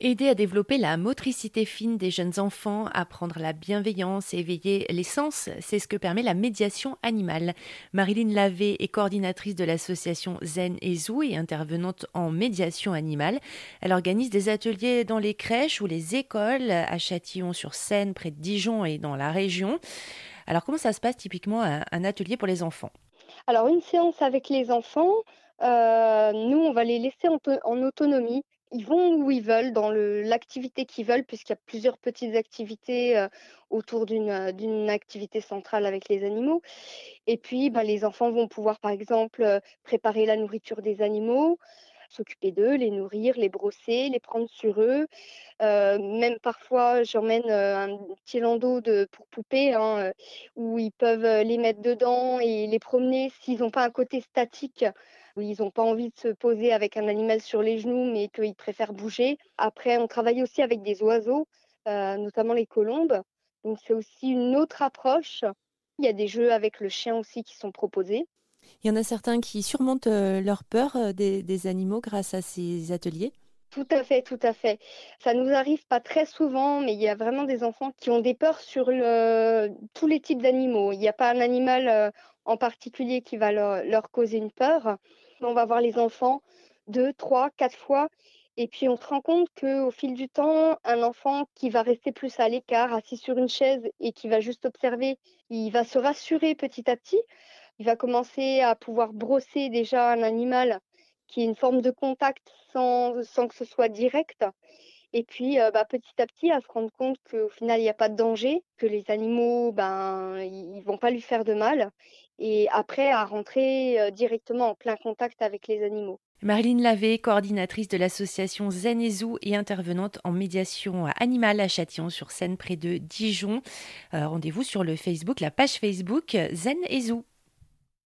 Aider à développer la motricité fine des jeunes enfants, apprendre la bienveillance éveiller les sens, c'est ce que permet la médiation animale. Marilyn Lavé est coordinatrice de l'association Zen et Zoo et intervenante en médiation animale. Elle organise des ateliers dans les crèches ou les écoles à Châtillon-sur-Seine, près de Dijon et dans la région. Alors comment ça se passe typiquement un, atelier pour les enfants? Alors une séance avec les enfants, euh, nous on va les laisser en autonomie ils vont où ils veulent, dans l'activité qu'ils veulent, puisqu'il y a plusieurs petites activités euh, autour euh, d'une activité centrale avec les animaux. Et puis, ben, les enfants vont pouvoir, par exemple, euh, préparer la nourriture des animaux, s'occuper d'eux, les nourrir, les brosser, les prendre sur eux. même parfois, j'emmène un petit landau pour poupées hein, où ils peuvent les mettre dedans et les promener s'ils n'ont pas un côté statique ils n'ont pas envie de se poser avec un animal sur les genoux, mais qu'ils préfèrent bouger. Après, on travaille aussi avec des oiseaux, euh, notamment les colombes. Donc, c'est aussi une autre approche. Il y a des jeux avec le chien aussi qui sont proposés. Il y en a certains qui surmontent euh, leur peur euh, des, animaux grâce à ces ateliers tout à fait, tout à fait. Ça nous arrive pas très souvent, mais il y a vraiment des enfants qui ont des peurs sur tous les types d'animaux. Il n'y a pas un animal en particulier qui va leur causer une peur on va voir les enfants deux, trois, quatre fois. Et puis on se rend compte qu'au fil du temps, un enfant qui va rester plus à l'écart, assis sur une chaise et qui va juste observer, il va se rassurer petit à petit. Il va commencer à pouvoir brosser déjà un animal qui est une forme de contact sans, que ce soit direct. Et puis, euh, bah, petit à petit, à se rendre compte qu'au final, il n'y a pas de danger, que les animaux, ben, ils vont pas lui faire de mal. Et après, à rentrer euh, directement en plein contact avec les animaux. Marilyn Lavé, coordinatrice de l'association Zen et Zoo et intervenante en médiation animale à Châtillon sur Seine près de Dijon. Euh, rendez-vous sur le Facebook, la page Facebook Zen et Zoo.